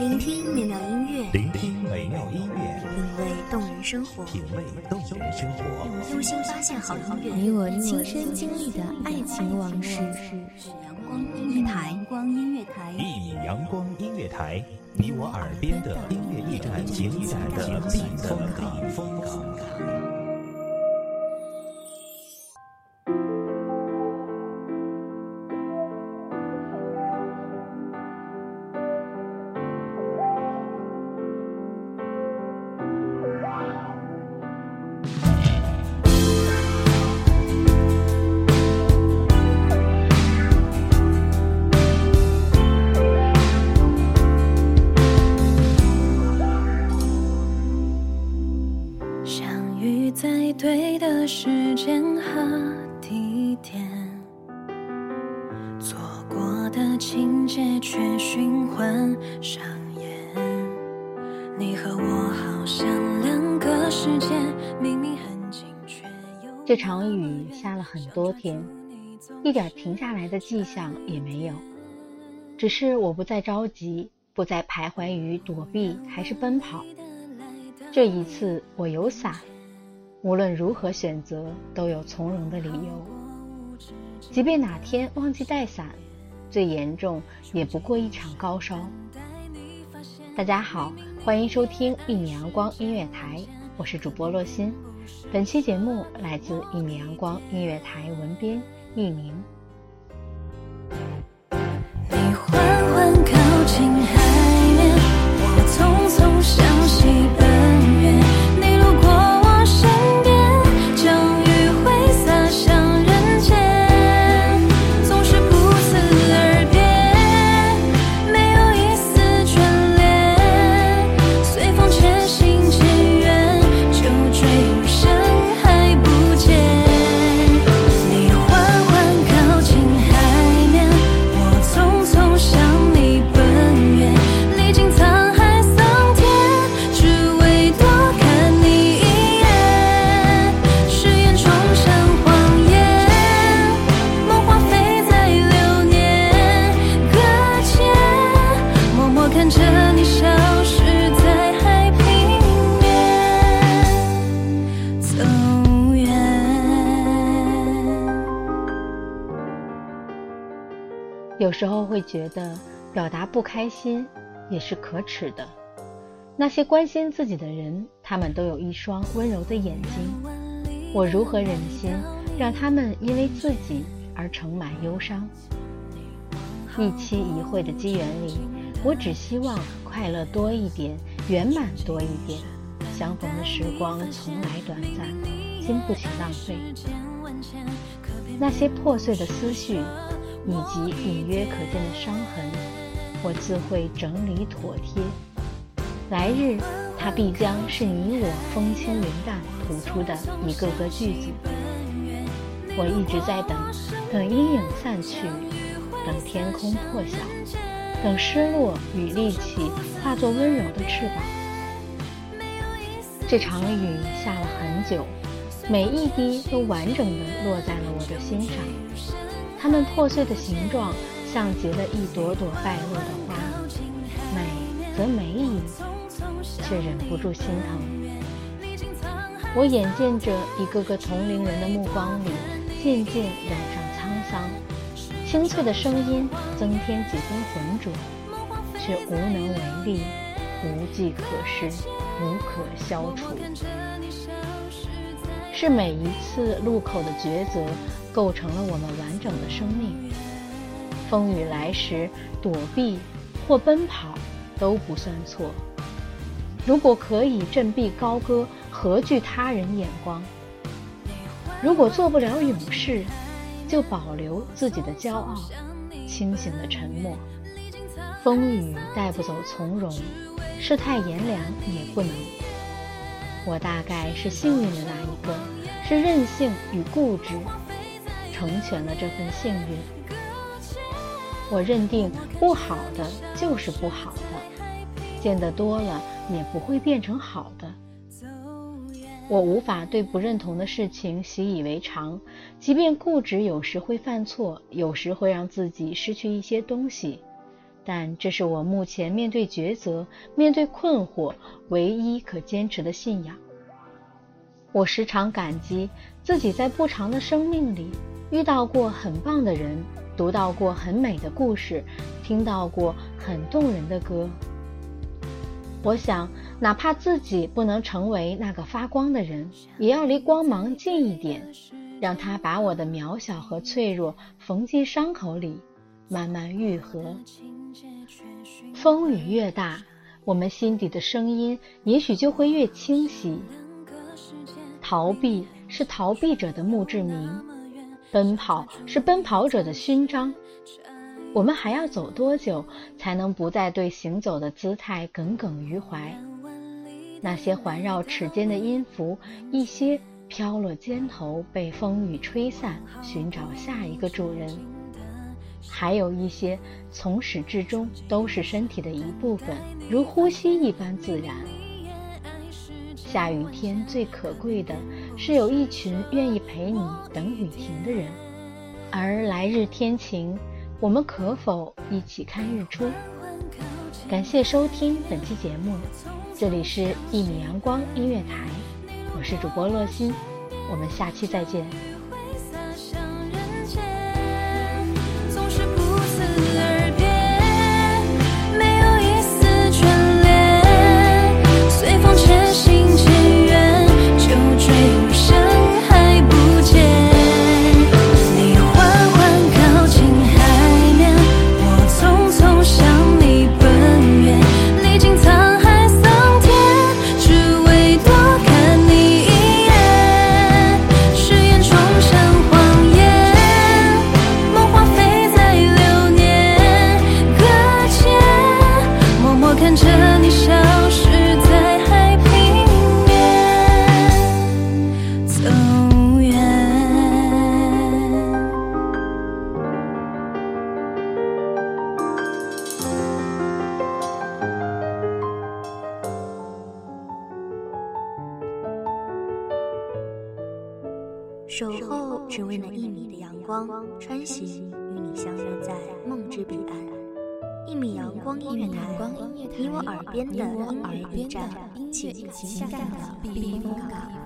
聆听美妙音乐，聆听美妙音乐，品味动人生活，品味动人生活，用心发现好音乐，你我亲身经历的爱情往事。阳光音乐台，阳光音乐台，一米阳光音乐台，你我耳边的音乐驿站，情感的避风港。过的情节却循环上演。你和我好像两个世界，明明很近却又……这场雨下了很多天，一点停下来的迹象也没有。只是我不再着急，不再徘徊于躲避还是奔跑。这一次我有伞。无论如何选择，都有从容的理由。即便哪天忘记带伞，最严重也不过一场高烧。大家好，欢迎收听一米阳光音乐台，我是主播洛欣。本期节目来自一米阳光音乐台文编一鸣。你缓缓靠近有时候会觉得表达不开心也是可耻的。那些关心自己的人，他们都有一双温柔的眼睛。我如何忍心让他们因为自己而盛满忧伤？一期一会的机缘里，我只希望快乐多一点，圆满多一点。相逢的时光从来短暂，经不起浪费。那些破碎的思绪。以及隐约可见的伤痕，我自会整理妥帖。来日，它必将是你我风轻云淡吐出的一个个句子。我一直在等，等阴影散去，等天空破晓，等失落与戾气化作温柔的翅膀。这场雨下了很久，每一滴都完整的落在了我的心上。它们破碎的形状，像结了一朵朵败落的花，美则美矣，却忍不住心疼。我眼见着一个个同龄人的目光里，渐渐染上沧桑，清脆的声音增添几分浑浊，却无能为力，无计可施，无可消除。是每一次路口的抉择。构成了我们完整的生命。风雨来时，躲避或奔跑都不算错。如果可以振臂高歌，何惧他人眼光？如果做不了勇士，就保留自己的骄傲，清醒的沉默。风雨带不走从容，世态炎凉也不能。我大概是幸运的那一个，是任性与固执。成全了这份幸运。我认定不好的就是不好的，见得多了也不会变成好的。我无法对不认同的事情习以为常，即便固执有时会犯错，有时会让自己失去一些东西，但这是我目前面对抉择、面对困惑唯一可坚持的信仰。我时常感激自己在不长的生命里遇到过很棒的人，读到过很美的故事，听到过很动人的歌。我想，哪怕自己不能成为那个发光的人，也要离光芒近一点，让它把我的渺小和脆弱缝进伤口里，慢慢愈合。风雨越大，我们心底的声音也许就会越清晰。逃避是逃避者的墓志铭，奔跑是奔跑者的勋章。我们还要走多久，才能不再对行走的姿态耿耿于怀？那些环绕齿间的音符，一些飘落肩头，被风雨吹散，寻找下一个主人；还有一些从始至终都是身体的一部分，如呼吸一般自然。下雨天最可贵的是有一群愿意陪你等雨停的人，而来日天晴。我们可否一起看日出？感谢收听本期节目，这里是《一米阳光音乐台》，我是主播洛心，我们下期再见。守候只为那一米的阳光，穿行与你相约在梦之彼岸。一米阳光音乐台，你我耳边的音乐驿站，情感的避风港。